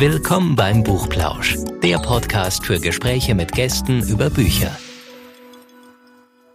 Willkommen beim Buchplausch, der Podcast für Gespräche mit Gästen über Bücher.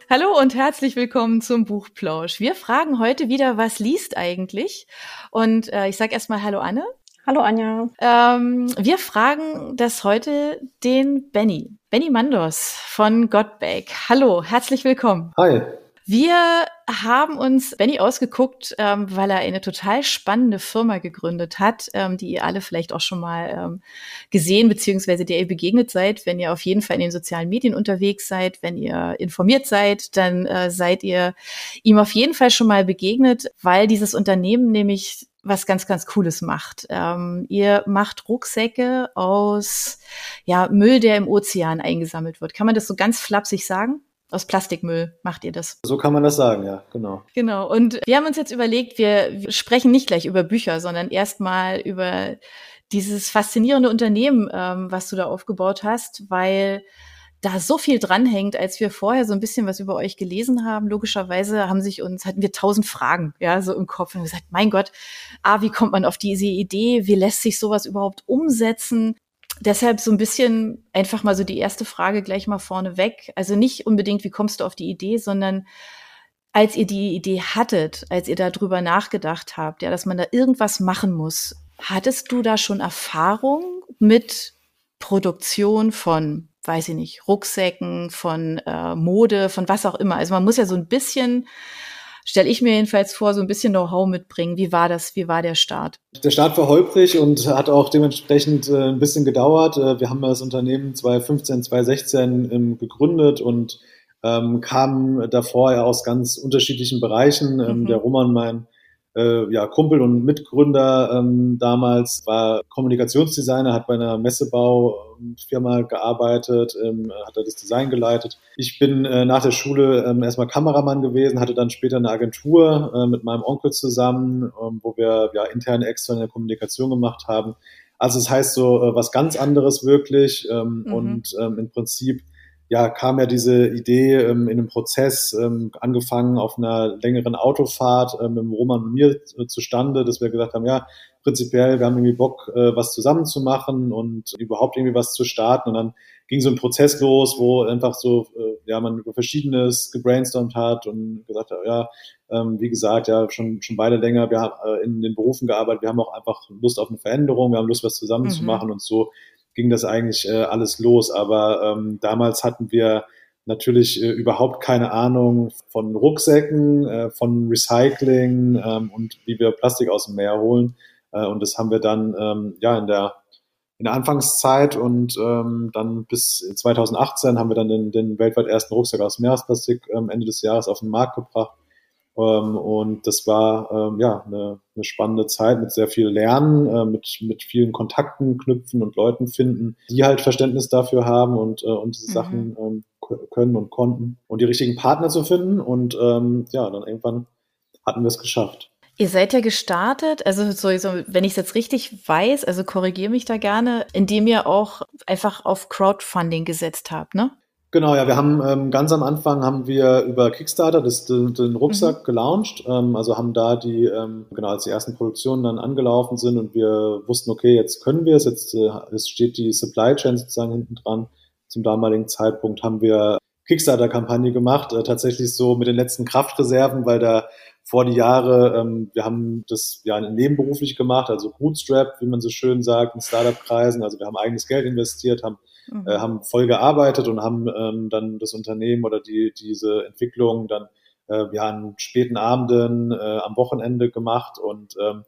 Hallo und herzlich willkommen zum Buchplausch. Wir fragen heute wieder, was liest eigentlich? Und äh, ich sage erstmal Hallo Anne. Hallo Anja. Ähm, wir fragen das heute den Benny. Benny Mandos von Godbake. Hallo, herzlich willkommen. Hi. Wir haben uns Benny ausgeguckt, ähm, weil er eine total spannende Firma gegründet hat, ähm, die ihr alle vielleicht auch schon mal ähm, gesehen beziehungsweise der ihr begegnet seid. Wenn ihr auf jeden Fall in den sozialen Medien unterwegs seid, wenn ihr informiert seid, dann äh, seid ihr ihm auf jeden Fall schon mal begegnet, weil dieses Unternehmen nämlich was ganz, ganz Cooles macht. Ähm, ihr macht Rucksäcke aus ja, Müll, der im Ozean eingesammelt wird. Kann man das so ganz flapsig sagen? Aus Plastikmüll macht ihr das. So kann man das sagen, ja, genau. Genau. Und wir haben uns jetzt überlegt, wir sprechen nicht gleich über Bücher, sondern erstmal über dieses faszinierende Unternehmen, ähm, was du da aufgebaut hast, weil da so viel dranhängt, als wir vorher so ein bisschen was über euch gelesen haben. Logischerweise haben sich uns, hatten wir tausend Fragen, ja, so im Kopf und gesagt, mein Gott, ah, wie kommt man auf diese Idee? Wie lässt sich sowas überhaupt umsetzen? Deshalb so ein bisschen einfach mal so die erste Frage gleich mal vorne weg. Also nicht unbedingt, wie kommst du auf die Idee, sondern als ihr die Idee hattet, als ihr darüber nachgedacht habt, ja, dass man da irgendwas machen muss, hattest du da schon Erfahrung mit Produktion von, weiß ich nicht, Rucksäcken, von äh, Mode, von was auch immer? Also man muss ja so ein bisschen stelle ich mir jedenfalls vor, so ein bisschen Know-how mitbringen. Wie war das? Wie war der Start? Der Start war holprig und hat auch dementsprechend äh, ein bisschen gedauert. Äh, wir haben das Unternehmen 2015, 2016 ähm, gegründet und ähm, kamen davor ja aus ganz unterschiedlichen Bereichen. Ähm, mhm. Der Roman, mein äh, ja, Kumpel und Mitgründer ähm, damals, war Kommunikationsdesigner, hat bei einer Messebaufirma gearbeitet, ähm, hat da das Design geleitet. Ich bin äh, nach der Schule ähm, erstmal Kameramann gewesen, hatte dann später eine Agentur äh, mit meinem Onkel zusammen, ähm, wo wir ja interne, externe Kommunikation gemacht haben. Also es das heißt so äh, was ganz anderes wirklich ähm, mhm. und ähm, im Prinzip ja, kam ja diese Idee ähm, in einem Prozess, ähm, angefangen auf einer längeren Autofahrt ähm, mit Roman und mir äh, zustande, dass wir gesagt haben, ja, prinzipiell, wir haben irgendwie Bock, äh, was zusammen zu machen und überhaupt irgendwie was zu starten. Und dann ging so ein Prozess los, wo einfach so, äh, ja, man über Verschiedenes gebrainstormt hat und gesagt hat, ja, ähm, wie gesagt, ja, schon, schon beide länger, wir haben äh, in den Berufen gearbeitet, wir haben auch einfach Lust auf eine Veränderung, wir haben Lust, was zusammen mhm. zu machen und so ging das eigentlich äh, alles los. Aber ähm, damals hatten wir natürlich äh, überhaupt keine Ahnung von Rucksäcken, äh, von Recycling ähm, und wie wir Plastik aus dem Meer holen. Äh, und das haben wir dann ähm, ja in der in der Anfangszeit und ähm, dann bis 2018 haben wir dann den, den weltweit ersten Rucksack aus Meeresplastik ähm, Ende des Jahres auf den Markt gebracht. Ähm, und das war ähm, ja eine, eine spannende Zeit mit sehr viel Lernen, äh, mit, mit vielen Kontakten knüpfen und Leuten finden, die halt Verständnis dafür haben und, äh, und diese mhm. Sachen ähm, können und konnten und die richtigen Partner zu finden. Und ähm, ja, dann irgendwann hatten wir es geschafft. Ihr seid ja gestartet, also sowieso, wenn ich es jetzt richtig weiß, also korrigiere mich da gerne, indem ihr auch einfach auf Crowdfunding gesetzt habt, ne? Genau, ja, wir haben ähm, ganz am Anfang haben wir über Kickstarter das, den, den Rucksack mhm. gelauncht, ähm, also haben da die, ähm, genau, als die ersten Produktionen dann angelaufen sind und wir wussten, okay, jetzt können wir es, jetzt äh, es steht die Supply Chain sozusagen hinten dran. Zum damaligen Zeitpunkt haben wir Kickstarter-Kampagne gemacht, äh, tatsächlich so mit den letzten Kraftreserven, weil da vor die Jahre, ähm, wir haben das ja nebenberuflich gemacht, also Bootstrap, wie man so schön sagt, in Startup-Kreisen, also wir haben eigenes Geld investiert, haben mhm. äh, haben voll gearbeitet und haben ähm, dann das Unternehmen oder die, diese Entwicklung dann äh, ja an späten Abenden, äh, am Wochenende gemacht und ähm,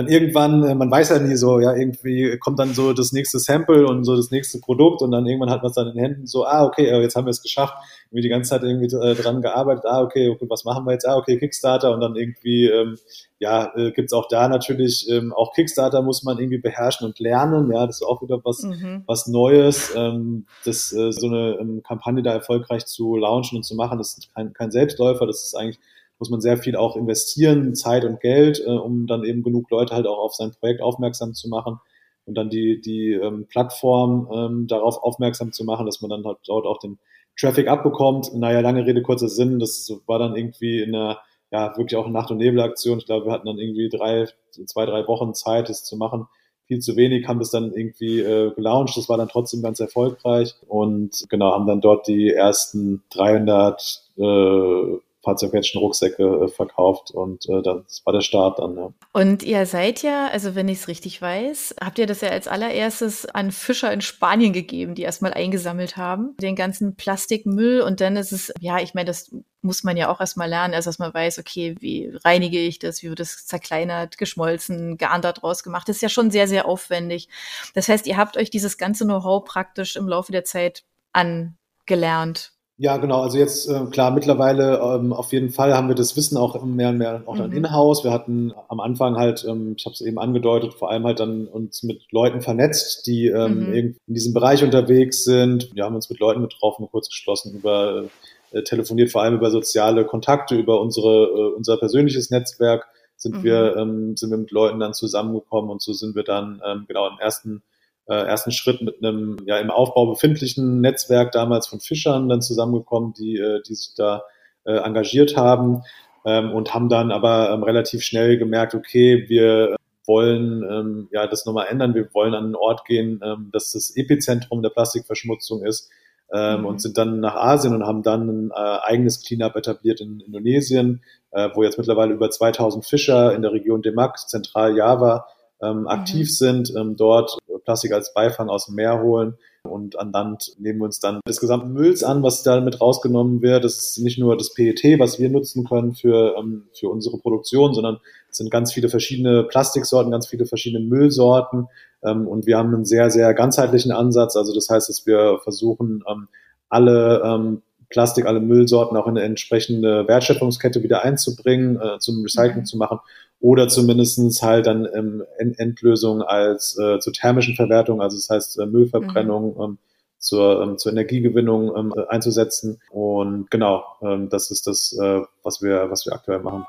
dann irgendwann, äh, man weiß ja nie so, ja, irgendwie kommt dann so das nächste Sample und so das nächste Produkt und dann irgendwann hat man es dann in den Händen so, ah, okay, äh, jetzt haben wir es geschafft, irgendwie die ganze Zeit irgendwie äh, dran gearbeitet, ah, okay, okay, was machen wir jetzt, ah, okay, Kickstarter und dann irgendwie, ähm, ja, äh, gibt auch da natürlich, ähm, auch Kickstarter muss man irgendwie beherrschen und lernen, ja, das ist auch wieder was, mhm. was Neues, ähm, das, äh, so eine ähm, Kampagne da erfolgreich zu launchen und zu machen, das ist kein, kein Selbstläufer, das ist eigentlich muss man sehr viel auch investieren, Zeit und Geld, äh, um dann eben genug Leute halt auch auf sein Projekt aufmerksam zu machen und dann die, die ähm, Plattform ähm, darauf aufmerksam zu machen, dass man dann halt dort auch den Traffic abbekommt. Naja, lange Rede, kurzer Sinn, das war dann irgendwie in einer, ja, wirklich auch eine Nacht- und Nebelaktion. Ich glaube, wir hatten dann irgendwie drei, zwei, drei Wochen Zeit, das zu machen. viel zu wenig, haben das dann irgendwie äh, gelauncht. Das war dann trotzdem ganz erfolgreich und genau, haben dann dort die ersten 300 äh, fahrzeugmännischen Rucksäcke äh, verkauft und äh, das war der Start dann. Ja. Und ihr seid ja, also wenn ich es richtig weiß, habt ihr das ja als allererstes an Fischer in Spanien gegeben, die erstmal eingesammelt haben, den ganzen Plastikmüll und dann ist es, ja, ich meine, das muss man ja auch erstmal lernen, erst dass man weiß, okay, wie reinige ich das, wie wird das zerkleinert, geschmolzen, geandert draus gemacht. Das ist ja schon sehr, sehr aufwendig. Das heißt, ihr habt euch dieses ganze Know-how praktisch im Laufe der Zeit angelernt. Ja, genau. Also jetzt äh, klar, mittlerweile ähm, auf jeden Fall haben wir das Wissen auch mehr und mehr auch dann mhm. in-house. Wir hatten am Anfang halt, ähm, ich habe es eben angedeutet, vor allem halt dann uns mit Leuten vernetzt, die ähm, mhm. in diesem Bereich unterwegs sind. Wir haben uns mit Leuten getroffen, kurz geschlossen über äh, telefoniert, vor allem über soziale Kontakte, über unsere äh, unser persönliches Netzwerk sind mhm. wir ähm, sind wir mit Leuten dann zusammengekommen und so sind wir dann ähm, genau im ersten äh, ersten Schritt mit einem ja im Aufbau befindlichen Netzwerk damals von Fischern dann zusammengekommen, die, äh, die sich da äh, engagiert haben ähm, und haben dann aber ähm, relativ schnell gemerkt, okay, wir wollen ähm, ja das nochmal ändern, wir wollen an einen Ort gehen, ähm, dass das Epizentrum der Plastikverschmutzung ist ähm, mhm. und sind dann nach Asien und haben dann ein äh, eigenes Cleanup etabliert in Indonesien, äh, wo jetzt mittlerweile über 2000 Fischer in der Region Demak, Zentral-Java, ähm, aktiv mhm. sind, ähm, dort Plastik als Beifang aus dem Meer holen. Und an Land nehmen wir uns dann des gesamten Mülls an, was da mit rausgenommen wird. Das ist nicht nur das PET, was wir nutzen können für, ähm, für unsere Produktion, sondern es sind ganz viele verschiedene Plastiksorten, ganz viele verschiedene Müllsorten. Ähm, und wir haben einen sehr, sehr ganzheitlichen Ansatz. Also das heißt, dass wir versuchen, ähm, alle ähm, Plastik, alle Müllsorten auch in eine entsprechende Wertschöpfungskette wieder einzubringen, äh, zum Recycling mhm. zu machen oder zumindestens halt dann ähm, Endlösung als äh, zur thermischen Verwertung, also das heißt äh, Müllverbrennung mhm. ähm, zur, ähm, zur Energiegewinnung ähm, einzusetzen. Und genau, ähm, das ist das, äh, was wir, was wir aktuell machen.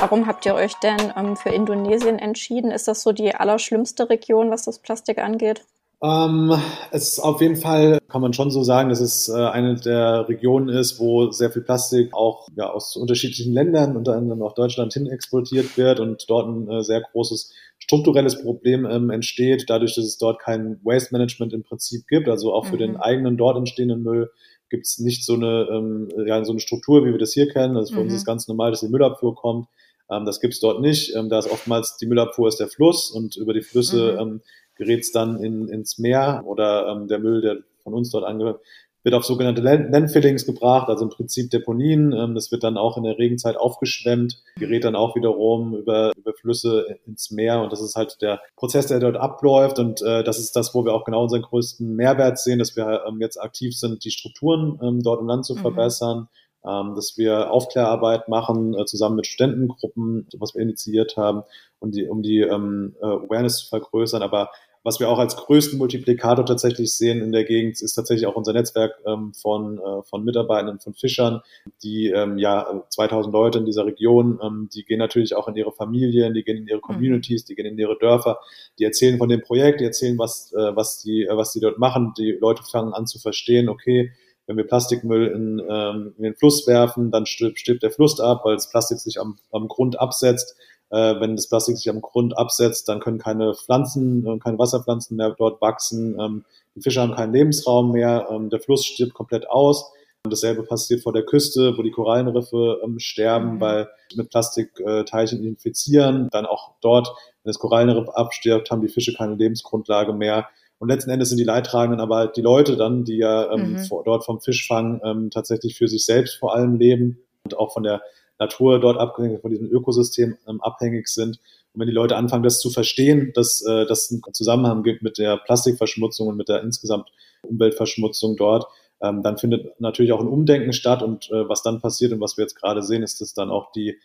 Warum habt ihr euch denn ähm, für Indonesien entschieden? Ist das so die allerschlimmste Region, was das Plastik angeht? Ähm, es ist auf jeden Fall, kann man schon so sagen, dass es äh, eine der Regionen ist, wo sehr viel Plastik auch ja, aus unterschiedlichen Ländern, unter anderem auch Deutschland, hin exportiert wird und dort ein äh, sehr großes strukturelles Problem ähm, entsteht, dadurch, dass es dort kein Waste Management im Prinzip gibt. Also auch für mhm. den eigenen dort entstehenden Müll gibt es nicht so eine, ähm, ja, so eine Struktur, wie wir das hier kennen. Also für mhm. uns ist ganz normal, dass die Müllabfuhr kommt. Ähm, das gibt es dort nicht. Ähm, da ist oftmals die Müllabfuhr ist der Fluss und über die Flüsse mhm. ähm, gerät es dann in, ins Meer oder ähm, der Müll, der von uns dort angehört, wird auf sogenannte Landfillings gebracht, also im Prinzip Deponien. Ähm, das wird dann auch in der Regenzeit aufgeschwemmt, gerät dann auch wiederum über, über Flüsse ins Meer und das ist halt der Prozess, der dort abläuft und äh, das ist das, wo wir auch genau unseren größten Mehrwert sehen, dass wir ähm, jetzt aktiv sind, die Strukturen ähm, dort im Land zu mhm. Ähm, dass wir Aufklärarbeit machen, äh, zusammen mit Studentengruppen, was wir initiiert haben, um die, um die ähm, äh, Awareness zu vergrößern, aber was wir auch als größten Multiplikator tatsächlich sehen in der Gegend, ist tatsächlich auch unser Netzwerk ähm, von, äh, von Mitarbeitern, von Fischern, die ähm, ja 2000 Leute in dieser Region, ähm, die gehen natürlich auch in ihre Familien, die gehen in ihre mhm. Communities, die gehen in ihre Dörfer, die erzählen von dem Projekt, die erzählen, was, äh, was, die, äh, was die dort machen. Die Leute fangen an zu verstehen, okay, wenn wir Plastikmüll in, ähm, in den Fluss werfen, dann stirbt, stirbt der Fluss ab, weil das Plastik sich am, am Grund absetzt äh, wenn das Plastik sich am Grund absetzt, dann können keine Pflanzen, äh, keine Wasserpflanzen mehr dort wachsen. Ähm, die Fische haben keinen Lebensraum mehr. Ähm, der Fluss stirbt komplett aus. Und dasselbe passiert vor der Küste, wo die Korallenriffe ähm, sterben, mhm. weil mit Plastikteilchen äh, infizieren. Dann auch dort, wenn das Korallenriff abstirbt, haben die Fische keine Lebensgrundlage mehr. Und letzten Endes sind die Leidtragenden aber halt die Leute dann, die ja ähm, mhm. vor, dort vom Fischfang ähm, tatsächlich für sich selbst vor allem leben und auch von der Natur dort abhängig, von diesem Ökosystem ähm, abhängig sind. Und wenn die Leute anfangen, das zu verstehen, dass äh, das einen Zusammenhang gibt mit der Plastikverschmutzung und mit der insgesamt Umweltverschmutzung dort, ähm, dann findet natürlich auch ein Umdenken statt. Und äh, was dann passiert und was wir jetzt gerade sehen, ist, dass dann auch die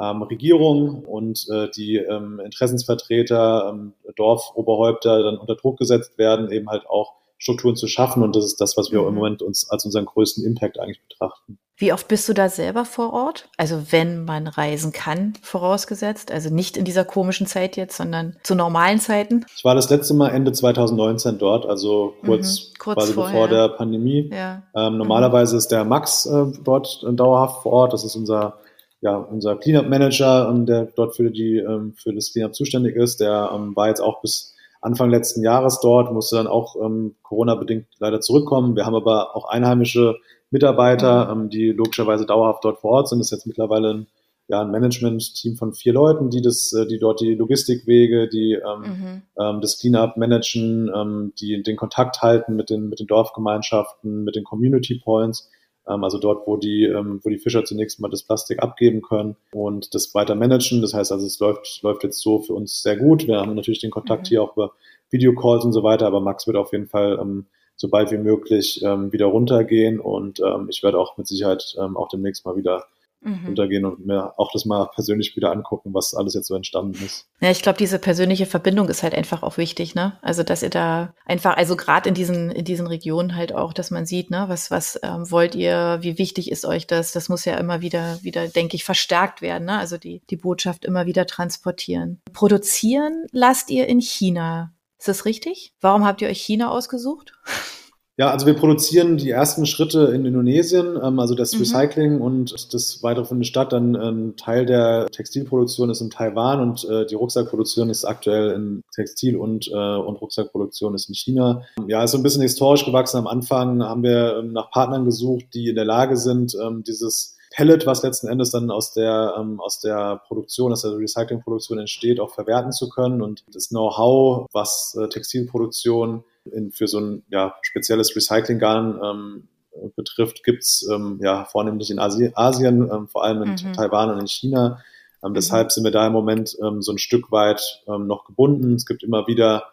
ähm, Regierung und äh, die ähm, Interessensvertreter, ähm, Dorfoberhäupter dann unter Druck gesetzt werden, eben halt auch Strukturen zu schaffen. Und das ist das, was wir im mhm. Moment uns als unseren größten Impact eigentlich betrachten. Wie oft bist du da selber vor Ort? Also wenn man reisen kann, vorausgesetzt. Also nicht in dieser komischen Zeit jetzt, sondern zu normalen Zeiten. Ich war das letzte Mal Ende 2019 dort, also kurz, mhm, kurz quasi vorher. bevor der Pandemie. Ja. Ähm, normalerweise mhm. ist der Max äh, dort äh, dauerhaft vor Ort. Das ist unser ja, unser Cleanup Manager, ähm, der dort für die, ähm, für das Cleanup zuständig ist, der ähm, war jetzt auch bis Anfang letzten Jahres dort, musste dann auch Corona-bedingt leider zurückkommen. Wir haben aber auch einheimische Mitarbeiter, mhm. die logischerweise dauerhaft dort vor Ort sind. Das ist jetzt mittlerweile ein, ja, ein Management-Team von vier Leuten, die das, äh, die dort die Logistikwege, die ähm, mhm. das Cleanup managen, ähm, die den Kontakt halten mit den, mit den Dorfgemeinschaften, mit den Community Points also dort, wo die, ähm, wo die Fischer zunächst mal das Plastik abgeben können und das weiter managen. Das heißt also, es läuft, läuft jetzt so für uns sehr gut. Wir haben natürlich den Kontakt mhm. hier auch über Videocalls und so weiter, aber Max wird auf jeden Fall ähm, so bald wie möglich ähm, wieder runtergehen und ähm, ich werde auch mit Sicherheit ähm, auch demnächst mal wieder mhm. runtergehen und mir auch das mal persönlich wieder angucken, was alles jetzt so entstanden ist. Ja, ich glaube, diese persönliche Verbindung ist halt einfach auch wichtig, ne? Also, dass ihr da einfach, also gerade in diesen, in diesen Regionen halt auch, dass man sieht, ne, was, was ähm, wollt ihr, wie wichtig ist euch das? Das muss ja immer wieder, wieder, denke ich, verstärkt werden, ne? Also die, die Botschaft immer wieder transportieren. Produzieren lasst ihr in China. Ist das richtig? Warum habt ihr euch China ausgesucht? Ja, also wir produzieren die ersten Schritte in Indonesien, ähm, also das mhm. Recycling und das weitere von der Stadt. Dann ein Teil der Textilproduktion ist in Taiwan und äh, die Rucksackproduktion ist aktuell in Textil und, äh, und Rucksackproduktion ist in China. Ja, ist so ein bisschen historisch gewachsen. Am Anfang haben wir ähm, nach Partnern gesucht, die in der Lage sind, ähm, dieses Pellet, was letzten Endes dann aus der, ähm, aus der Produktion, aus der Recyclingproduktion entsteht, auch verwerten zu können. Und das Know-how, was äh, Textilproduktion in, für so ein ja, spezielles Recycling-Garn ähm, betrifft, gibt's ähm, ja vornehmlich in Asi Asien, ähm, vor allem in mhm. Taiwan und in China. Ähm, mhm. Deshalb sind wir da im Moment ähm, so ein Stück weit ähm, noch gebunden. Es gibt immer wieder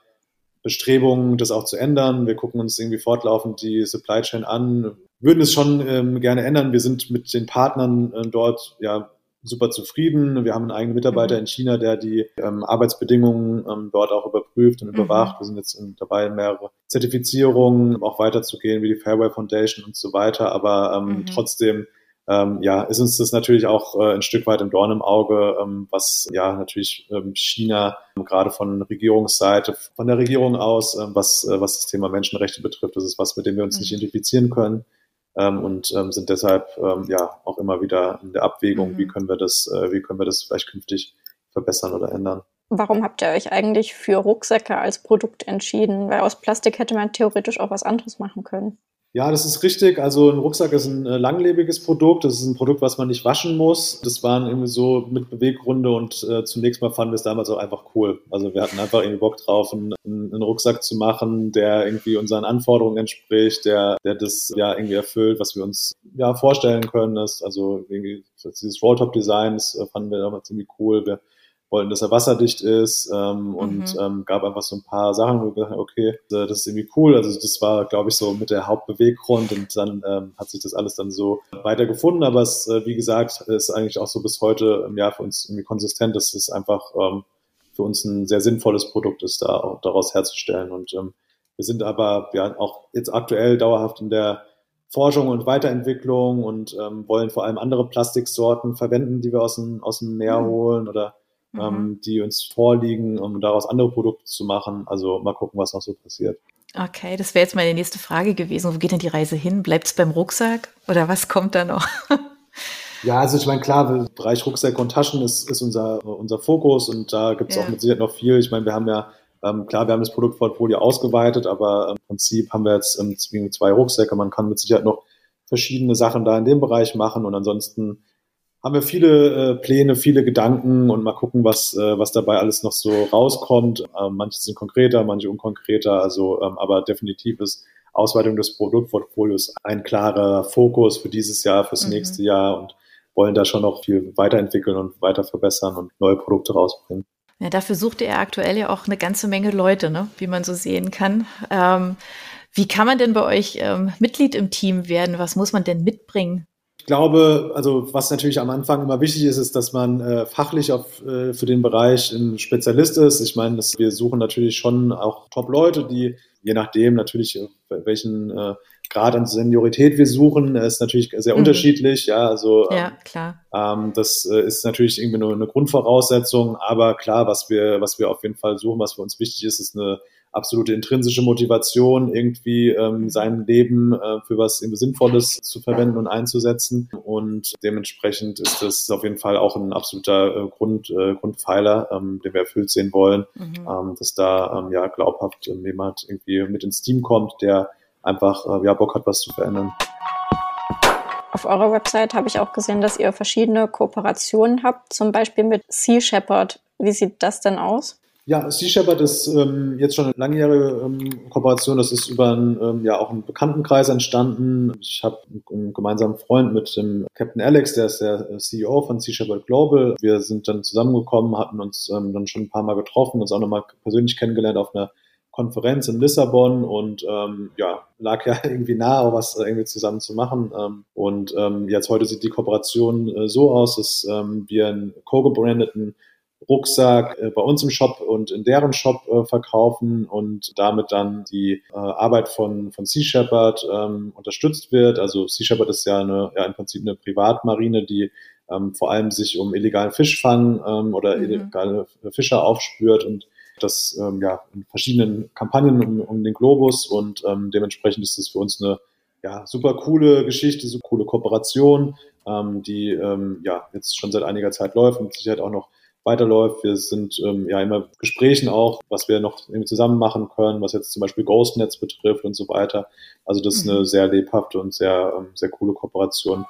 Bestrebungen, das auch zu ändern. Wir gucken uns irgendwie fortlaufend die Supply Chain an, würden es schon ähm, gerne ändern. Wir sind mit den Partnern äh, dort ja super zufrieden. Wir haben einen eigenen Mitarbeiter mhm. in China, der die ähm, Arbeitsbedingungen ähm, dort auch überprüft und überwacht. Mhm. Wir sind jetzt in, dabei, mehrere Zertifizierungen auch weiterzugehen, wie die Fairway Foundation und so weiter. Aber ähm, mhm. trotzdem ähm, ja, ist uns das natürlich auch äh, ein Stück weit im Dorn im Auge, ähm, was ja natürlich ähm, China ähm, gerade von Regierungsseite, von der Regierung aus, ähm, was, äh, was das Thema Menschenrechte betrifft, das ist was, mit dem wir uns mhm. nicht identifizieren können ähm, und ähm, sind deshalb ähm, ja auch immer wieder in der Abwägung, mhm. wie können wir das, äh, wie können wir das vielleicht künftig verbessern oder ändern. Warum habt ihr euch eigentlich für Rucksäcke als Produkt entschieden? Weil aus Plastik hätte man theoretisch auch was anderes machen können. Ja, das ist richtig. Also ein Rucksack ist ein äh, langlebiges Produkt. Das ist ein Produkt, was man nicht waschen muss. Das waren irgendwie so mit Beweggründe und äh, zunächst mal fanden wir es damals auch einfach cool. Also wir hatten einfach irgendwie Bock drauf, einen, einen, Rucksack zu machen, der irgendwie unseren Anforderungen entspricht, der, der das ja irgendwie erfüllt, was wir uns ja vorstellen können. Das, also irgendwie dieses Rolltop-Design, das äh, fanden wir damals irgendwie cool. Wir wollten, dass er wasserdicht ist ähm, und mhm. ähm, gab einfach so ein paar Sachen, wo wir gesagt haben, okay, äh, das ist irgendwie cool. Also das war, glaube ich, so mit der Hauptbeweggrund und dann ähm, hat sich das alles dann so weiter gefunden. Aber es, äh, wie gesagt, ist eigentlich auch so bis heute im Jahr für uns irgendwie konsistent, dass es einfach ähm, für uns ein sehr sinnvolles Produkt ist, da auch daraus herzustellen. Und ähm, wir sind aber ja auch jetzt aktuell dauerhaft in der Forschung und Weiterentwicklung und ähm, wollen vor allem andere Plastiksorten verwenden, die wir aus dem, aus dem Meer mhm. holen oder mhm. ähm, die uns vorliegen, um daraus andere Produkte zu machen. Also mal gucken, was noch so passiert. Okay, das wäre jetzt meine nächste Frage gewesen. Wo geht denn die Reise hin? Bleibt es beim Rucksack oder was kommt da noch? Ja, also ich meine, klar, Bereich Rucksack und Taschen ist, ist unser, unser Fokus und da gibt es ja. auch mit Sicherheit noch viel. Ich meine, wir haben ja, ähm, klar, wir haben das Produktportfolio ausgeweitet, aber im Prinzip haben wir jetzt ähm, zwei Rucksäcke. Man kann mit Sicherheit noch verschiedene Sachen da in dem Bereich machen und ansonsten haben wir viele äh, Pläne, viele Gedanken und mal gucken, was, äh, was dabei alles noch so rauskommt. Ähm, manche sind konkreter, manche unkonkreter, also ähm, aber definitiv ist Ausweitung des Produktportfolios ein klarer Fokus für dieses Jahr, fürs mhm. nächste Jahr und wollen da schon noch viel weiterentwickeln und weiter verbessern und neue Produkte rausbringen. Ja, dafür sucht er aktuell ja auch eine ganze Menge Leute, ne? wie man so sehen kann. Ähm, wie kann man denn bei euch ähm, Mitglied im Team werden? Was muss man denn mitbringen? Glaube, also was natürlich am Anfang immer wichtig ist, ist, dass man äh, fachlich auf, äh, für den Bereich ein Spezialist ist. Ich meine, dass wir suchen natürlich schon auch Top-Leute, die je nachdem natürlich äh, welchen äh, Grad an Seniorität wir suchen, ist natürlich sehr mhm. unterschiedlich. Ja, also ja, klar. Ähm, das äh, ist natürlich irgendwie nur eine Grundvoraussetzung, aber klar, was wir was wir auf jeden Fall suchen, was für uns wichtig ist, ist eine absolute intrinsische Motivation, irgendwie ähm, sein Leben äh, für was Sinnvolles zu verwenden und einzusetzen. Und dementsprechend ist das auf jeden Fall auch ein absoluter äh, Grund, äh, Grundpfeiler, ähm, den wir erfüllt sehen wollen, mhm. ähm, dass da ähm, ja glaubhaft ähm, jemand irgendwie mit ins Team kommt, der einfach äh, ja Bock hat, was zu verändern. Auf eurer Website habe ich auch gesehen, dass ihr verschiedene Kooperationen habt, zum Beispiel mit Sea Shepherd. Wie sieht das denn aus? Ja, Sea Shepherd ist ähm, jetzt schon eine langjährige ähm, Kooperation. Das ist über einen, ähm, ja, auch einen Bekanntenkreis entstanden. Ich habe einen gemeinsamen Freund mit dem Captain Alex, der ist der CEO von Sea Shepherd Global. Wir sind dann zusammengekommen, hatten uns ähm, dann schon ein paar Mal getroffen, uns auch nochmal persönlich kennengelernt auf einer Konferenz in Lissabon und ähm, ja, lag ja irgendwie auch was irgendwie zusammen zu machen. Ähm, und ähm, jetzt heute sieht die Kooperation äh, so aus, dass ähm, wir einen co-gebrandeten Rucksack äh, bei uns im Shop und in deren Shop äh, verkaufen und damit dann die äh, Arbeit von, von Sea Shepherd ähm, unterstützt wird. Also Sea Shepherd ist ja, eine, ja im Prinzip eine Privatmarine, die ähm, vor allem sich um illegalen Fischfang ähm, oder mhm. illegale Fischer aufspürt und das ähm, ja in verschiedenen Kampagnen um, um den Globus und ähm, dementsprechend ist das für uns eine ja, super coole Geschichte, so coole Kooperation, ähm, die ähm, ja jetzt schon seit einiger Zeit läuft und mit Sicherheit auch noch weiterläuft. Wir sind ähm, ja immer Gesprächen auch, was wir noch zusammen machen können, was jetzt zum Beispiel Ghostnetz betrifft und so weiter. Also das ist eine mhm. sehr lebhafte und sehr, ähm, sehr coole Kooperation.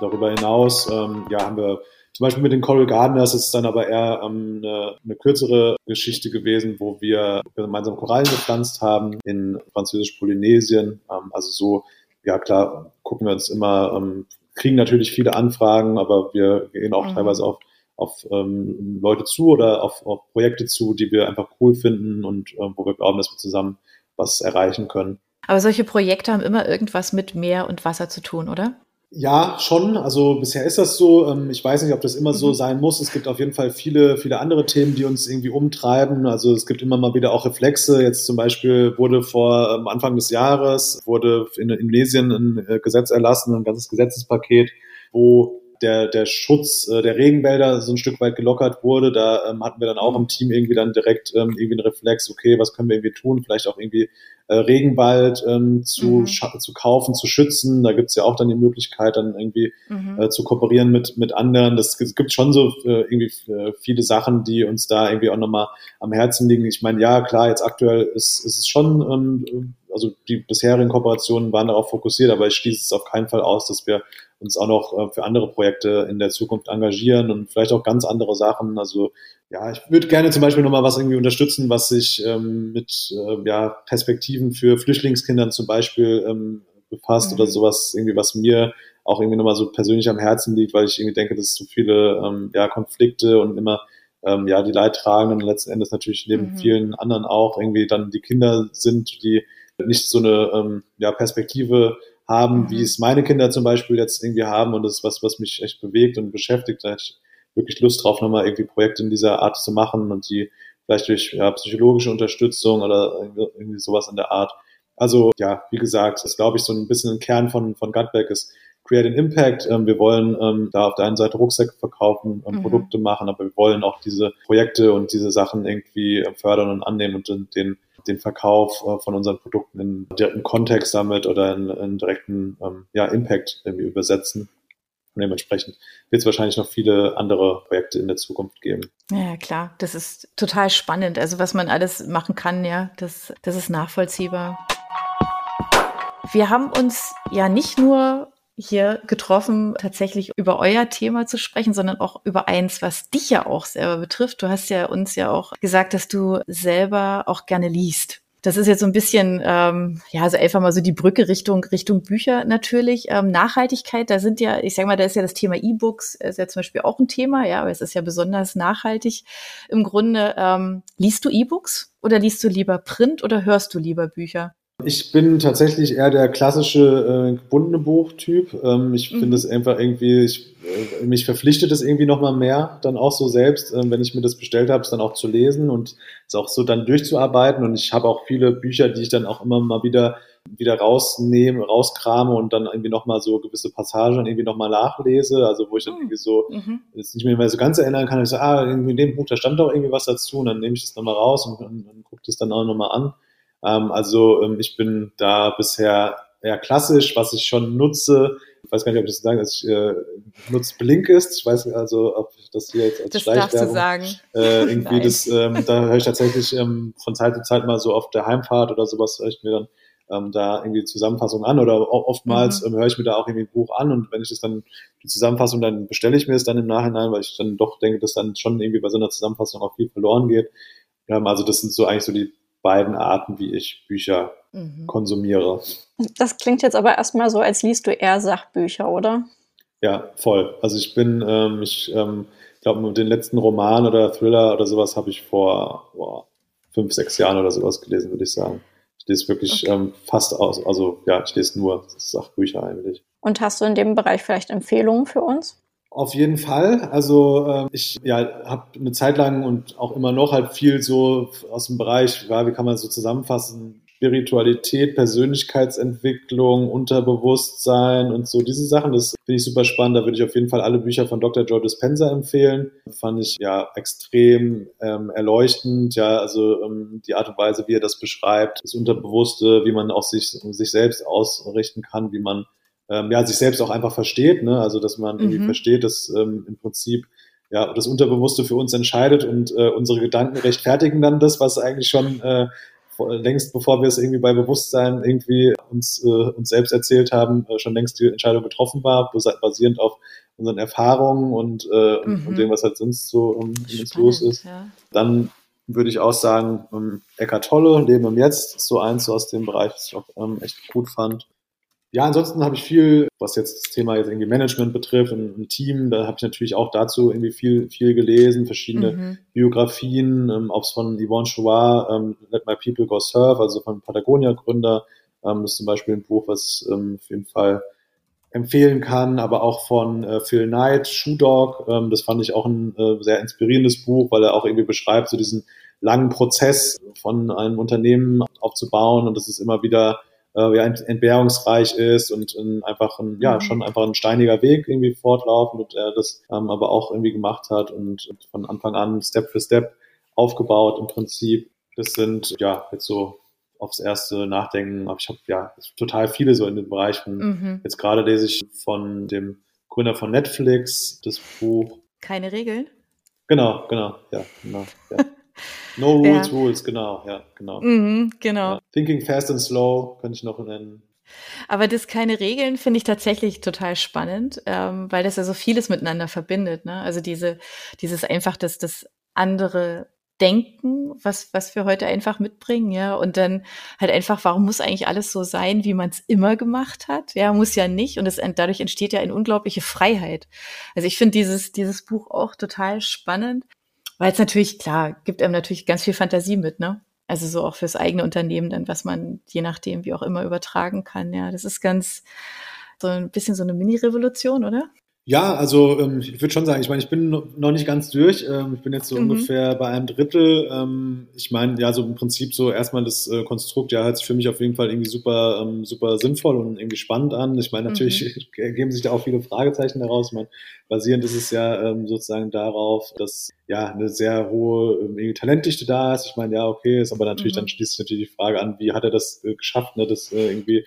Darüber hinaus ähm, ja, haben wir zum Beispiel mit den Coral Gardeners ist es dann aber eher ähm, eine, eine kürzere Geschichte gewesen, wo wir gemeinsam Korallen gepflanzt haben in französisch-Polynesien. Ähm, also so, ja klar, gucken wir uns immer, ähm, kriegen natürlich viele Anfragen, aber wir gehen auch mhm. teilweise auf, auf ähm, Leute zu oder auf, auf Projekte zu, die wir einfach cool finden und äh, wo wir glauben, dass wir zusammen was erreichen können. Aber solche Projekte haben immer irgendwas mit Meer und Wasser zu tun, oder? Ja, schon. Also bisher ist das so. Ähm, ich weiß nicht, ob das immer so mhm. sein muss. Es gibt auf jeden Fall viele, viele andere Themen, die uns irgendwie umtreiben. Also es gibt immer mal wieder auch Reflexe. Jetzt zum Beispiel wurde vor ähm, Anfang des Jahres wurde in Indonesien ein äh, Gesetz erlassen, ein ganzes Gesetzespaket, wo der, der Schutz äh, der Regenwälder so ein Stück weit gelockert wurde. Da ähm, hatten wir dann auch im Team irgendwie dann direkt ähm, irgendwie einen Reflex, okay, was können wir irgendwie tun? Vielleicht auch irgendwie äh, Regenwald ähm, zu, mhm. zu kaufen, zu schützen. Da gibt's ja auch dann die Möglichkeit, dann irgendwie mhm. äh, zu kooperieren mit, mit anderen. Das, es gibt schon so äh, irgendwie äh, viele Sachen, die uns da irgendwie auch nochmal am Herzen liegen. Ich meine, ja, klar, jetzt aktuell ist, ist es schon, ähm, also die bisherigen Kooperationen waren darauf fokussiert, aber ich schließe es auf keinen Fall aus, dass wir uns auch noch äh, für andere Projekte in der Zukunft engagieren und vielleicht auch ganz andere Sachen. Also ja, ich würde gerne zum Beispiel nochmal was irgendwie unterstützen, was sich ähm, mit äh, ja, Perspektiven für Flüchtlingskindern zum Beispiel ähm, befasst mhm. oder sowas, irgendwie, was mir auch irgendwie nochmal so persönlich am Herzen liegt, weil ich irgendwie denke, dass so viele ähm, ja, Konflikte und immer ähm, ja die Leidtragenden letzten Endes natürlich neben mhm. vielen anderen auch irgendwie dann die Kinder sind, die nicht so eine ähm, ja, Perspektive haben, mhm. wie es meine Kinder zum Beispiel jetzt irgendwie haben und das ist was, was mich echt bewegt und beschäftigt. Da ich wirklich Lust drauf, nochmal irgendwie Projekte in dieser Art zu machen und die vielleicht durch ja, psychologische Unterstützung oder irgendwie sowas in der Art. Also ja, wie gesagt, das glaube ich so ein bisschen ein Kern von, von Gutback ist Create an Impact. Ähm, wir wollen ähm, da auf der einen Seite Rucksäcke verkaufen, ähm, mhm. Produkte machen, aber wir wollen auch diese Projekte und diese Sachen irgendwie fördern und annehmen und den den Verkauf äh, von unseren Produkten in direkten Kontext damit oder in, in direkten ähm, ja, Impact irgendwie übersetzen. Und dementsprechend wird es wahrscheinlich noch viele andere Projekte in der Zukunft geben. Ja, klar. Das ist total spannend. Also was man alles machen kann, ja, das, das ist nachvollziehbar. Wir haben uns ja nicht nur hier getroffen, tatsächlich über euer Thema zu sprechen, sondern auch über eins, was dich ja auch selber betrifft. Du hast ja uns ja auch gesagt, dass du selber auch gerne liest. Das ist jetzt so ein bisschen, ähm, ja, also einfach mal so die Brücke Richtung Richtung Bücher natürlich. Ähm, Nachhaltigkeit, da sind ja, ich sag mal, da ist ja das Thema E-Books, ist ja zum Beispiel auch ein Thema, ja, aber es ist ja besonders nachhaltig. Im Grunde, ähm, liest du E-Books oder liest du lieber Print oder hörst du lieber Bücher? Ich bin tatsächlich eher der klassische äh, gebundene Buchtyp. Ähm, ich mhm. finde es einfach irgendwie, ich, äh, mich verpflichtet es irgendwie nochmal mehr, dann auch so selbst, äh, wenn ich mir das bestellt habe, es dann auch zu lesen und es auch so dann durchzuarbeiten. Und ich habe auch viele Bücher, die ich dann auch immer mal wieder wieder rausnehme, rauskrame und dann irgendwie nochmal so gewisse Passagen irgendwie nochmal nachlese, also wo ich dann hm. irgendwie so mhm. jetzt nicht mehr so ganz erinnern kann, ich so, ah, irgendwie in dem Buch, da stand doch irgendwie was dazu und dann nehme ich das nochmal raus und, und, und gucke das dann auch nochmal an. Ähm, also ähm, ich bin da bisher eher klassisch, was ich schon nutze, ich weiß gar nicht, ob ich das sagen, dass ich äh, nutze Blinkist. Ich weiß also, ob das hier jetzt als das Schleichwerbung sagen. Äh, irgendwie das, ähm, da höre ich tatsächlich ähm, von Zeit zu Zeit mal so auf der Heimfahrt oder sowas höre ich mir dann ähm, da irgendwie Zusammenfassung an oder oftmals mhm. ähm, höre ich mir da auch irgendwie ein Buch an und wenn ich das dann die Zusammenfassung dann bestelle ich mir es dann im Nachhinein, weil ich dann doch denke, dass dann schon irgendwie bei so einer Zusammenfassung auch viel verloren geht. Ähm, also das sind so eigentlich so die beiden Arten, wie ich Bücher mhm. konsumiere. Das klingt jetzt aber erstmal so, als liest du eher Sachbücher, oder? Ja, voll. Also ich bin, ähm, ich ähm, glaube, den letzten Roman oder Thriller oder sowas habe ich vor boah, fünf, sechs Jahren oder sowas gelesen, würde ich sagen. Ich lese wirklich okay. ähm, fast aus, also ja, ich lese nur Sachbücher eigentlich. Und hast du in dem Bereich vielleicht Empfehlungen für uns? Auf jeden Fall. Also äh, ich ja, habe eine Zeit lang und auch immer noch halt viel so aus dem Bereich, ja, wie kann man so zusammenfassen, Spiritualität, Persönlichkeitsentwicklung, Unterbewusstsein und so diese Sachen. Das finde ich super spannend. Da würde ich auf jeden Fall alle Bücher von Dr. Joe Dispenza empfehlen. Fand ich ja extrem ähm, erleuchtend. Ja, also ähm, die Art und Weise, wie er das beschreibt, das Unterbewusste, wie man auch sich, sich selbst ausrichten kann, wie man ähm, ja, sich selbst auch einfach versteht, ne? Also dass man irgendwie mhm. versteht, dass ähm, im Prinzip ja das Unterbewusste für uns entscheidet und äh, unsere Gedanken rechtfertigen dann das, was eigentlich schon äh, längst bevor wir es irgendwie bei Bewusstsein irgendwie uns, äh, uns selbst erzählt haben, äh, schon längst die Entscheidung getroffen war, basierend auf unseren Erfahrungen und, äh, mhm. und dem, was halt sonst so um, um uns los ist. Ja. Dann würde ich auch sagen, ähm, Eckart Tolle, Leben im Jetzt, ist so eins so aus dem Bereich, was ich auch ähm, echt gut fand. Ja, ansonsten habe ich viel, was jetzt das Thema jetzt irgendwie Management betrifft und ein Team, da habe ich natürlich auch dazu irgendwie viel, viel gelesen, verschiedene mhm. Biografien, ähm, ob es von Yvonne Chouard, ähm, Let My People Go Surf, also von Patagonia-Gründer, ähm, das ist zum Beispiel ein Buch, was ähm, auf jeden Fall empfehlen kann, aber auch von äh, Phil Knight, Shoe Dog, ähm, das fand ich auch ein äh, sehr inspirierendes Buch, weil er auch irgendwie beschreibt, so diesen langen Prozess von einem Unternehmen aufzubauen und das ist immer wieder äh, ja, entbehrungsreich ist und in einfach ein, ja, mhm. schon einfach ein steiniger Weg irgendwie fortlaufend und er das ähm, aber auch irgendwie gemacht hat und, und von Anfang an Step für Step aufgebaut im Prinzip. Das sind ja jetzt so aufs erste Nachdenken, aber ich habe ja total viele so in den Bereichen. Mhm. Jetzt gerade lese ich von dem Gründer von Netflix das Buch. Keine Regeln? Genau, genau, ja, genau. Ja. No Rules, ja. Rules, genau, ja, genau. Mhm, genau. Ja. Thinking Fast and Slow könnte ich noch nennen. Aber das keine Regeln finde ich tatsächlich total spannend, ähm, weil das ja so vieles miteinander verbindet. Ne? Also diese, dieses einfach das, das andere Denken, was, was wir heute einfach mitbringen, ja, und dann halt einfach, warum muss eigentlich alles so sein, wie man es immer gemacht hat? Ja, muss ja nicht. Und es, dadurch entsteht ja eine unglaubliche Freiheit. Also ich finde dieses, dieses Buch auch total spannend, weil es natürlich, klar, gibt einem natürlich ganz viel Fantasie mit, ne? Also so auch fürs eigene Unternehmen dann, was man je nachdem wie auch immer übertragen kann. Ja, das ist ganz so ein bisschen so eine Mini-Revolution, oder? Ja, also ähm, ich würde schon sagen, ich meine, ich bin noch nicht ganz durch. Ähm, ich bin jetzt so mhm. ungefähr bei einem Drittel. Ähm, ich meine, ja, so im Prinzip so erstmal das äh, Konstrukt, ja, hört sich für mich auf jeden Fall irgendwie super, ähm, super sinnvoll und irgendwie spannend an. Ich meine, natürlich mhm. ergeben sich da auch viele Fragezeichen daraus. Ich meine, basierend ist es ja ähm, sozusagen darauf, dass ja eine sehr hohe irgendwie Talentdichte da ist. Ich meine, ja, okay, ist aber natürlich, mhm. dann schließt sich natürlich die Frage an, wie hat er das äh, geschafft, ne, das äh, irgendwie äh,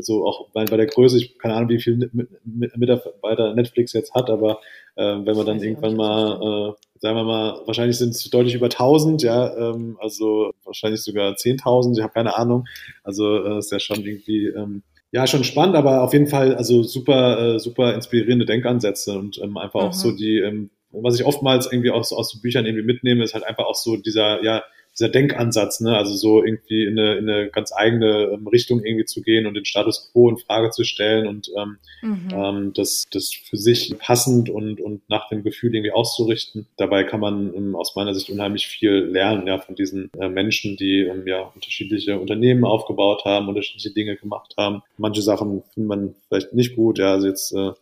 so auch bei, bei der Größe, ich keine Ahnung, wie viel Mitarbeiter Netflix jetzt hat, aber äh, wenn man dann irgendwann mal, äh, sagen wir mal, wahrscheinlich sind es deutlich über 1000, ja, ähm, also wahrscheinlich sogar 10.000, ich habe keine Ahnung, also äh, ist ja schon irgendwie ähm, ja, schon spannend, aber auf jeden Fall also super, äh, super inspirierende Denkansätze und ähm, einfach mhm. auch so die, ähm, was ich oftmals irgendwie aus, aus Büchern irgendwie mitnehme, ist halt einfach auch so dieser, ja, dieser Denkansatz, ne? also so irgendwie in eine, in eine ganz eigene ähm, Richtung irgendwie zu gehen und den Status quo in Frage zu stellen und ähm, mhm. ähm, das, das für sich passend und, und nach dem Gefühl irgendwie auszurichten. Dabei kann man ähm, aus meiner Sicht unheimlich viel lernen, ja, von diesen äh, Menschen, die ähm, ja unterschiedliche Unternehmen aufgebaut haben, unterschiedliche Dinge gemacht haben. Manche Sachen findet man vielleicht nicht gut, ja, also jetzt äh,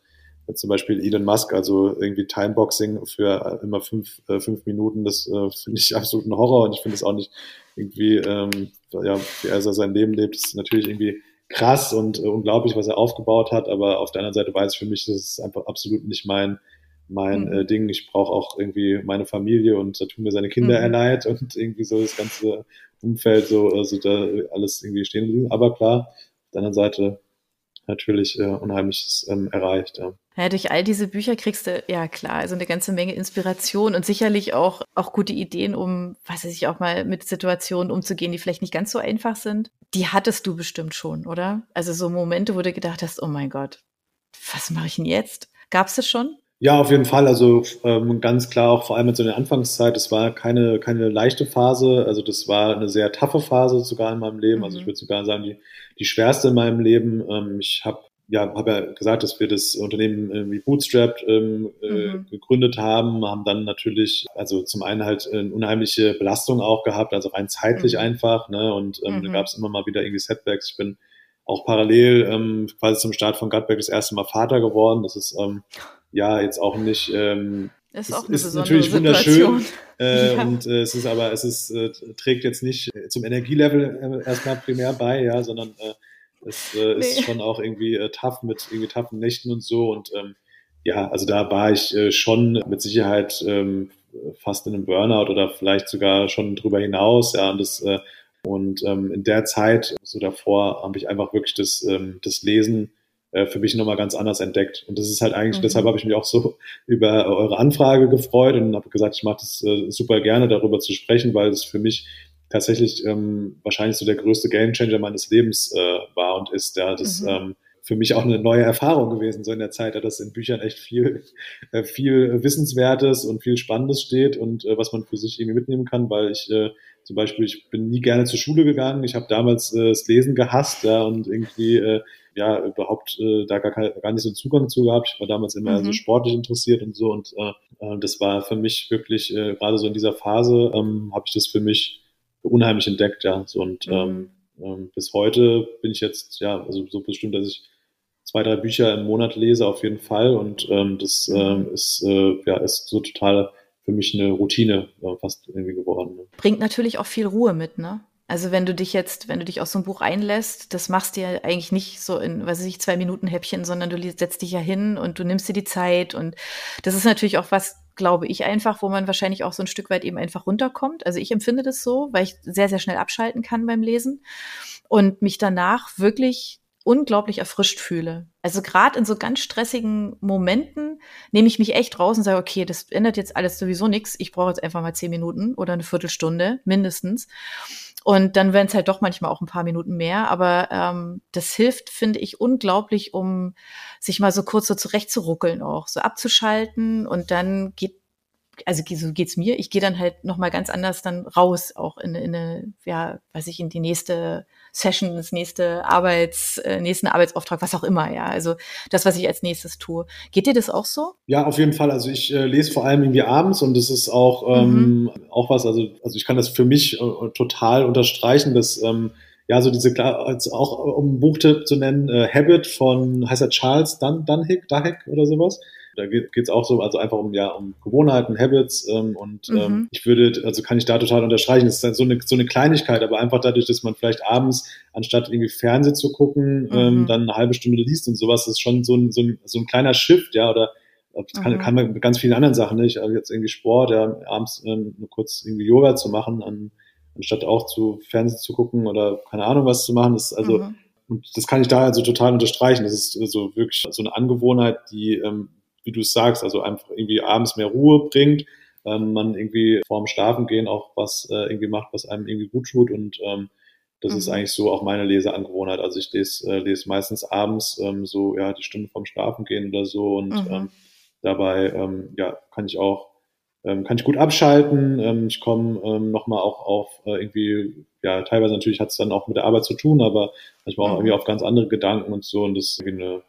zum Beispiel Elon Musk, also irgendwie Timeboxing für immer fünf, äh, fünf Minuten, das äh, finde ich absolut ein Horror und ich finde es auch nicht irgendwie, ähm, ja, wie er sein Leben lebt, ist natürlich irgendwie krass und äh, unglaublich, was er aufgebaut hat, aber auf der anderen Seite weiß ich für mich, das ist einfach absolut nicht mein, mein mhm. äh, Ding. Ich brauche auch irgendwie meine Familie und da tun mir seine Kinder mhm. leid und irgendwie so das ganze Umfeld, so also da alles irgendwie stehen. Aber klar, auf der anderen Seite natürlich äh, Unheimliches ähm, erreicht. Ja. Ja, durch all diese Bücher kriegst du, ja klar, also eine ganze Menge Inspiration und sicherlich auch, auch gute Ideen, um, was weiß ich, auch mal mit Situationen umzugehen, die vielleicht nicht ganz so einfach sind. Die hattest du bestimmt schon, oder? Also so Momente, wo du gedacht hast, oh mein Gott, was mache ich denn jetzt? Gab es das schon? Ja, auf jeden Fall. Also ähm, ganz klar auch vor allem in so der Anfangszeit, es war keine, keine leichte Phase. Also das war eine sehr taffe Phase sogar in meinem Leben. Mhm. Also ich mhm. würde sogar sagen, die, die schwerste in meinem Leben. Ähm, ich habe ja, habe ja gesagt, dass wir das Unternehmen irgendwie Bootstrapped ähm, äh, mhm. gegründet haben, haben dann natürlich, also zum einen halt eine unheimliche Belastung auch gehabt, also rein zeitlich mhm. einfach, ne? Und ähm, mhm. da gab es immer mal wieder irgendwie Setbacks. Ich bin auch parallel ähm, quasi zum Start von Gutback das erste Mal Vater geworden. Das ist ähm, ja jetzt auch nicht ähm, ist, auch eine ist natürlich wunderschön äh, ja. und äh, es ist aber es ist äh, trägt jetzt nicht zum Energielevel äh, erstmal primär bei, ja, sondern äh, es äh, nee. ist schon auch irgendwie äh, tough mit irgendwie toughen Nächten und so. Und ähm, ja, also da war ich äh, schon mit Sicherheit ähm, fast in einem Burnout oder vielleicht sogar schon drüber hinaus. Ja, und das äh, und ähm, in der Zeit, so davor, habe ich einfach wirklich das, ähm, das Lesen äh, für mich nochmal ganz anders entdeckt. Und das ist halt eigentlich, mhm. deshalb habe ich mich auch so über eure Anfrage gefreut und habe gesagt, ich mache das äh, super gerne, darüber zu sprechen, weil es für mich tatsächlich ähm, wahrscheinlich so der größte Gamechanger meines Lebens äh, war und ist. Ja, das mhm. ähm, für mich auch eine neue Erfahrung gewesen, so in der Zeit, ja, dass in Büchern echt viel, äh, viel Wissenswertes und viel Spannendes steht und äh, was man für sich irgendwie mitnehmen kann, weil ich äh, zum Beispiel, ich bin nie gerne zur Schule gegangen, ich habe damals äh, das Lesen gehasst, ja, und irgendwie äh, ja überhaupt äh, da gar, gar nicht so einen Zugang zu gehabt. Ich war damals immer mhm. so sportlich interessiert und so und äh, äh, das war für mich wirklich äh, gerade so in dieser Phase ähm, habe ich das für mich unheimlich entdeckt, ja. So, und mhm. ähm, ähm, bis heute bin ich jetzt, ja, also so bestimmt, dass ich zwei, drei Bücher im Monat lese, auf jeden Fall. Und ähm, das mhm. ähm, ist, äh, ja, ist so total für mich eine Routine äh, fast irgendwie geworden. Ne? Bringt natürlich auch viel Ruhe mit, ne? Also wenn du dich jetzt, wenn du dich auf so ein Buch einlässt, das machst du ja eigentlich nicht so in, weiß ich, zwei Minuten Häppchen, sondern du setzt dich ja hin und du nimmst dir die Zeit und das ist natürlich auch was, glaube ich einfach, wo man wahrscheinlich auch so ein Stück weit eben einfach runterkommt. Also ich empfinde das so, weil ich sehr, sehr schnell abschalten kann beim Lesen und mich danach wirklich unglaublich erfrischt fühle. Also gerade in so ganz stressigen Momenten nehme ich mich echt raus und sage, okay, das ändert jetzt alles sowieso nichts. Ich brauche jetzt einfach mal zehn Minuten oder eine Viertelstunde mindestens. Und dann werden es halt doch manchmal auch ein paar Minuten mehr. Aber ähm, das hilft, finde ich, unglaublich, um sich mal so kurz so zurechtzuruckeln auch, so abzuschalten. Und dann geht also so geht's mir. Ich gehe dann halt noch mal ganz anders dann raus, auch in, in eine, ja, weiß ich, in die nächste Session, das nächste Arbeits, äh, nächsten Arbeitsauftrag, was auch immer, ja. Also das, was ich als nächstes tue. Geht dir das auch so? Ja, auf jeden Fall. Also ich äh, lese vor allem irgendwie abends und das ist auch ähm, mhm. auch was. Also also ich kann das für mich äh, total unterstreichen, dass ähm, ja, so diese, also auch um ein Buchtipp zu nennen, äh, Habit von, heißt er Charles Dun Dunhick, Dahek oder sowas? Da geht es auch so, also einfach um ja um Gewohnheiten, Habits ähm, und ähm, mhm. ähm, ich würde, also kann ich da total unterstreichen. Das ist halt so eine so eine Kleinigkeit, aber einfach dadurch, dass man vielleicht abends anstatt irgendwie Fernsehen zu gucken, ähm, mhm. dann eine halbe Stunde liest und sowas, ist schon so ein so ein, so ein kleiner Shift, ja oder das kann, mhm. kann man mit ganz vielen anderen Sachen nicht. Also jetzt irgendwie Sport, ja, abends ähm, nur kurz irgendwie Yoga zu machen, an, anstatt auch zu Fernsehen zu gucken oder keine Ahnung was zu machen. Das ist also, mhm. und das kann ich da also total unterstreichen. Das ist so also wirklich so eine Angewohnheit, die ähm, wie du es sagst, also einfach irgendwie abends mehr Ruhe bringt, ähm, man irgendwie vorm Schlafen gehen auch was äh, irgendwie macht, was einem irgendwie gut tut und ähm, das mhm. ist eigentlich so auch meine Leseangewohnheit. Also ich lese, äh, lese meistens abends ähm, so ja die Stunde vorm Schlafen gehen oder so und mhm. ähm, dabei ähm, ja kann ich auch ähm, kann ich gut abschalten. Ähm, ich komme ähm, nochmal auch auf äh, irgendwie, ja, teilweise natürlich hat es dann auch mit der Arbeit zu tun, aber manchmal auch mhm. irgendwie auf ganz andere Gedanken und so. Und das ist irgendwie eine,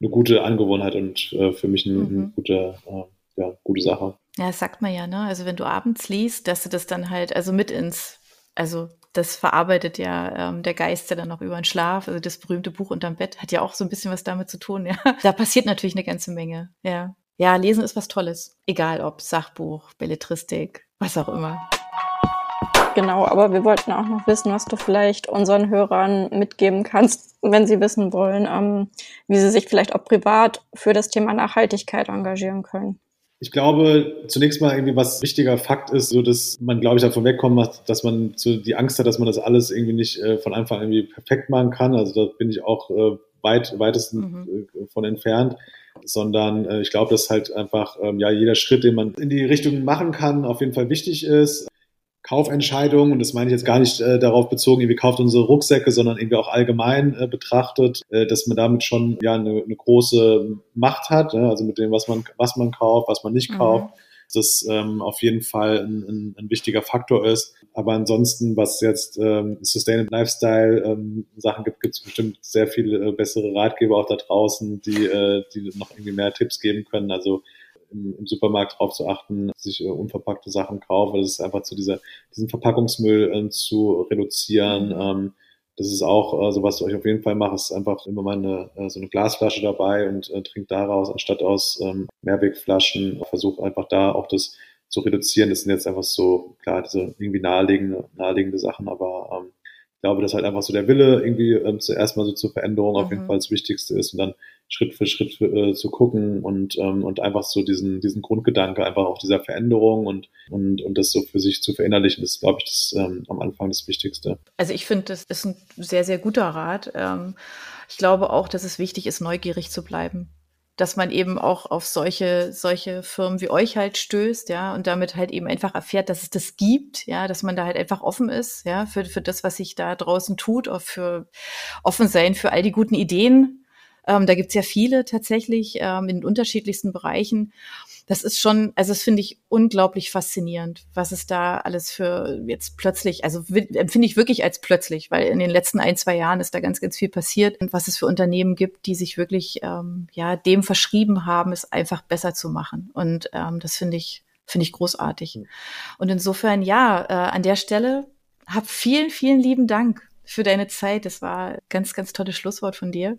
eine gute Angewohnheit und äh, für mich eine, mhm. gute, äh, ja, gute Sache. Ja, das sagt man ja, ne? Also wenn du abends liest, dass du das dann halt, also mit ins, also das verarbeitet ja ähm, der Geist ja dann noch über den Schlaf. Also das berühmte Buch unterm Bett hat ja auch so ein bisschen was damit zu tun. Ja, da passiert natürlich eine ganze Menge. Ja, ja, lesen ist was Tolles. Egal ob Sachbuch, Belletristik, was auch immer. Genau, aber wir wollten auch noch wissen, was du vielleicht unseren Hörern mitgeben kannst, wenn sie wissen wollen, ähm, wie sie sich vielleicht auch privat für das Thema Nachhaltigkeit engagieren können. Ich glaube, zunächst mal irgendwie was wichtiger Fakt ist, so dass man, glaube ich, davon wegkommen muss, dass man so die Angst hat, dass man das alles irgendwie nicht äh, von Anfang an irgendwie perfekt machen kann. Also da bin ich auch äh, weit, weitestens mhm. äh, von entfernt sondern äh, ich glaube, dass halt einfach ähm, ja jeder Schritt, den man in die Richtung machen kann, auf jeden Fall wichtig ist. Kaufentscheidungen, und das meine ich jetzt gar nicht äh, darauf bezogen, irgendwie kauft unsere Rucksäcke, sondern irgendwie auch allgemein äh, betrachtet, äh, dass man damit schon ja eine, eine große Macht hat, äh, also mit dem, was man, was man kauft, was man nicht mhm. kauft das ähm, auf jeden Fall ein, ein, ein, wichtiger Faktor ist. Aber ansonsten, was jetzt ähm, Sustainable Lifestyle ähm, Sachen gibt, gibt es bestimmt sehr viele äh, bessere Ratgeber auch da draußen, die, äh, die noch irgendwie mehr Tipps geben können. Also im, im Supermarkt darauf zu achten, dass ich äh, unverpackte Sachen kaufe. Das ist einfach zu dieser, diesen Verpackungsmüll äh, zu reduzieren. Mhm. Ähm, das ist auch äh, so, was ich auf jeden Fall mache, ist einfach immer mal eine, äh, so eine Glasflasche dabei und äh, trinke daraus anstatt aus ähm, Mehrwegflaschen. Versuche einfach da auch das zu reduzieren. Das sind jetzt einfach so, klar, diese irgendwie naheliegende, naheliegende Sachen, aber ähm, ich glaube, dass halt einfach so der Wille irgendwie ähm, zuerst mal so zur Veränderung mhm. auf jeden mhm. Fall das Wichtigste ist und dann Schritt für Schritt für, äh, zu gucken und, ähm, und einfach so diesen, diesen Grundgedanke einfach auch dieser Veränderung und, und, und das so für sich zu verinnerlichen, ist, glaube ich, das ähm, am Anfang das Wichtigste. Also ich finde, das ist ein sehr, sehr guter Rat. Ähm, ich glaube auch, dass es wichtig ist, neugierig zu bleiben dass man eben auch auf solche, solche Firmen wie euch halt stößt, ja, und damit halt eben einfach erfährt, dass es das gibt, ja, dass man da halt einfach offen ist, ja, für, für das, was sich da draußen tut, auch für offen sein für all die guten Ideen. Ähm, da gibt's ja viele tatsächlich ähm, in unterschiedlichsten Bereichen das ist schon, also das finde ich unglaublich faszinierend, was es da alles für jetzt plötzlich, also empfinde ich wirklich als plötzlich, weil in den letzten ein, zwei Jahren ist da ganz, ganz viel passiert und was es für Unternehmen gibt, die sich wirklich ähm, ja dem verschrieben haben, es einfach besser zu machen. Und ähm, das finde ich, finde ich großartig. Hm. Und insofern, ja, äh, an der Stelle hab vielen, vielen lieben Dank für deine Zeit. Das war ganz, ganz tolles Schlusswort von dir.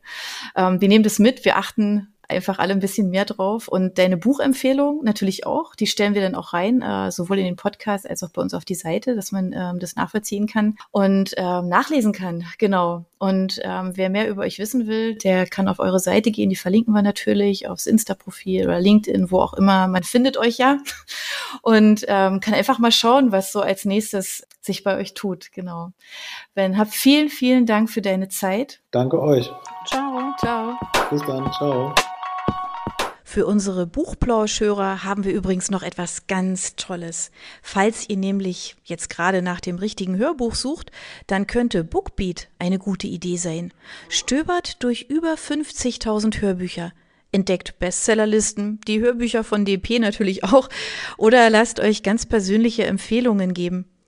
Ähm, wir nehmen das mit. Wir achten einfach alle ein bisschen mehr drauf. Und deine Buchempfehlung natürlich auch, die stellen wir dann auch rein, äh, sowohl in den Podcast als auch bei uns auf die Seite, dass man ähm, das nachvollziehen kann und ähm, nachlesen kann. Genau. Und ähm, wer mehr über euch wissen will, der kann auf eure Seite gehen. Die verlinken wir natürlich aufs Insta-Profil oder LinkedIn, wo auch immer. Man findet euch ja und ähm, kann einfach mal schauen, was so als nächstes sich bei euch tut. Genau. Ben, hab vielen, vielen Dank für deine Zeit. Danke euch. Ciao. Ciao. Bis dann. Ciao. Für unsere Buchplauschhörer haben wir übrigens noch etwas ganz Tolles. Falls ihr nämlich jetzt gerade nach dem richtigen Hörbuch sucht, dann könnte Bookbeat eine gute Idee sein. Stöbert durch über 50.000 Hörbücher. Entdeckt Bestsellerlisten, die Hörbücher von DP natürlich auch, oder lasst euch ganz persönliche Empfehlungen geben.